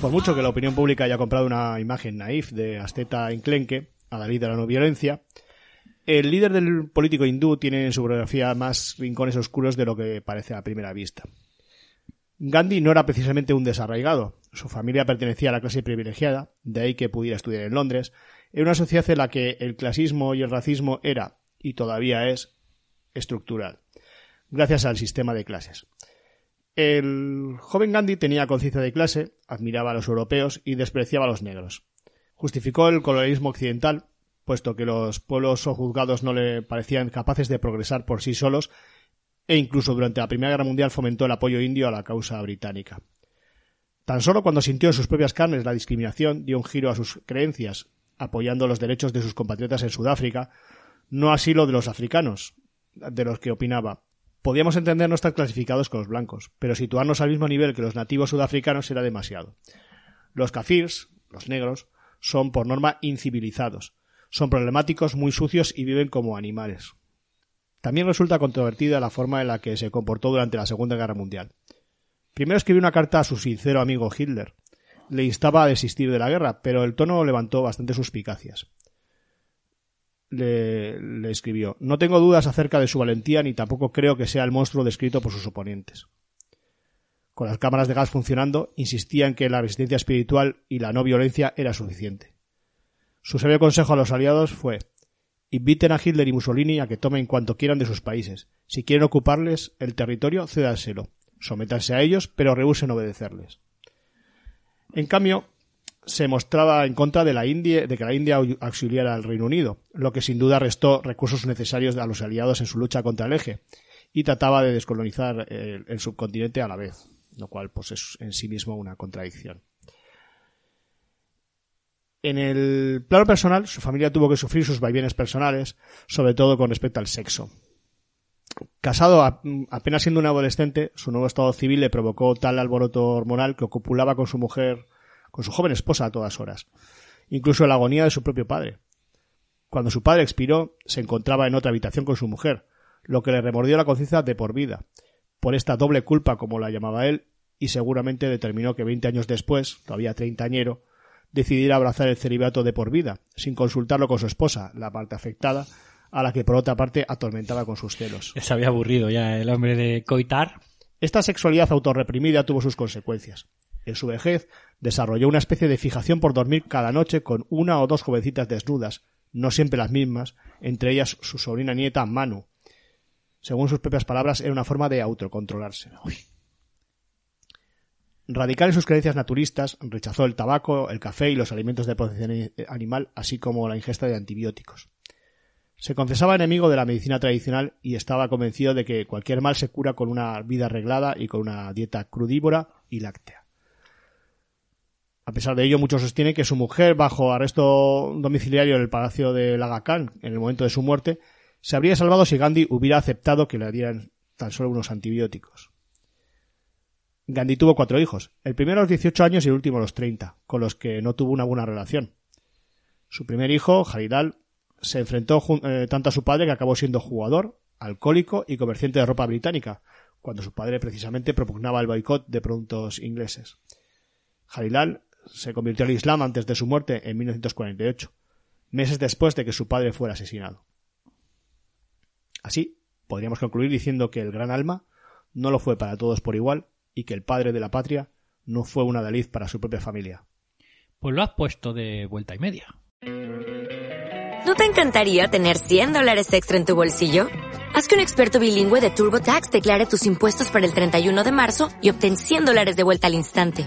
Por mucho que la opinión pública haya comprado una imagen naif de Asteta enclenque, a la de la no violencia, el líder del político hindú tiene en su biografía más rincones oscuros de lo que parece a primera vista. Gandhi no era precisamente un desarraigado. Su familia pertenecía a la clase privilegiada, de ahí que pudiera estudiar en Londres, en una sociedad en la que el clasismo y el racismo era, y todavía es, estructural, gracias al sistema de clases. El joven Gandhi tenía conciencia de clase, admiraba a los europeos y despreciaba a los negros. Justificó el colonialismo occidental, puesto que los pueblos sojuzgados no le parecían capaces de progresar por sí solos, e incluso durante la Primera Guerra Mundial fomentó el apoyo indio a la causa británica. Tan solo cuando sintió en sus propias carnes la discriminación, dio un giro a sus creencias, apoyando los derechos de sus compatriotas en Sudáfrica, no así lo de los africanos, de los que opinaba, Podíamos entender no estar clasificados con los blancos, pero situarnos al mismo nivel que los nativos sudafricanos era demasiado. Los kafirs, los negros, son por norma incivilizados, son problemáticos, muy sucios y viven como animales. También resulta controvertida la forma en la que se comportó durante la Segunda Guerra Mundial. Primero escribió una carta a su sincero amigo Hitler. Le instaba a desistir de la guerra, pero el tono levantó bastantes suspicacias le, escribió No tengo dudas acerca de su valentía ni tampoco creo que sea el monstruo descrito por sus oponentes. Con las cámaras de gas funcionando, insistía en que la resistencia espiritual y la no violencia era suficiente. Su sabio consejo a los aliados fue Inviten a Hitler y Mussolini a que tomen cuanto quieran de sus países. Si quieren ocuparles el territorio, cédanselo. Sométanse a ellos, pero rehúsen obedecerles. En cambio, se mostraba en contra de, la India, de que la India auxiliara al Reino Unido, lo que sin duda restó recursos necesarios a los aliados en su lucha contra el eje, y trataba de descolonizar el, subcontinente a la vez, lo cual pues es en sí mismo una contradicción. En el plano personal, su familia tuvo que sufrir sus vaivenes personales, sobre todo con respecto al sexo. Casado apenas siendo un adolescente, su nuevo estado civil le provocó tal alboroto hormonal que copulaba con su mujer con su joven esposa a todas horas, incluso la agonía de su propio padre. Cuando su padre expiró, se encontraba en otra habitación con su mujer, lo que le remordió la conciencia de por vida, por esta doble culpa como la llamaba él, y seguramente determinó que veinte años después, todavía treintañero, decidiera abrazar el celibato de por vida, sin consultarlo con su esposa, la parte afectada, a la que por otra parte atormentaba con sus celos. Se había aburrido ya el hombre de coitar. Esta sexualidad autorreprimida tuvo sus consecuencias. En su vejez desarrolló una especie de fijación por dormir cada noche con una o dos jovencitas desnudas, no siempre las mismas, entre ellas su sobrina nieta Manu. Según sus propias palabras, era una forma de autocontrolarse. Radical en sus creencias naturistas, rechazó el tabaco, el café y los alimentos de protección animal, así como la ingesta de antibióticos. Se confesaba enemigo de la medicina tradicional y estaba convencido de que cualquier mal se cura con una vida arreglada y con una dieta crudívora y láctea. A pesar de ello, muchos sostienen que su mujer, bajo arresto domiciliario en el palacio de Laga Khan en el momento de su muerte, se habría salvado si Gandhi hubiera aceptado que le dieran tan solo unos antibióticos. Gandhi tuvo cuatro hijos, el primero a los 18 años y el último a los 30, con los que no tuvo una buena relación. Su primer hijo, Haridal, se enfrentó eh, tanto a su padre que acabó siendo jugador, alcohólico y comerciante de ropa británica, cuando su padre precisamente propugnaba el boicot de productos ingleses. Haridal se convirtió al Islam antes de su muerte en 1948, meses después de que su padre fuera asesinado. Así, podríamos concluir diciendo que el gran alma no lo fue para todos por igual y que el padre de la patria no fue una deliz para su propia familia. Pues lo has puesto de vuelta y media. ¿No te encantaría tener 100 dólares extra en tu bolsillo? Haz que un experto bilingüe de TurboTax declare tus impuestos para el 31 de marzo y obtén 100 dólares de vuelta al instante.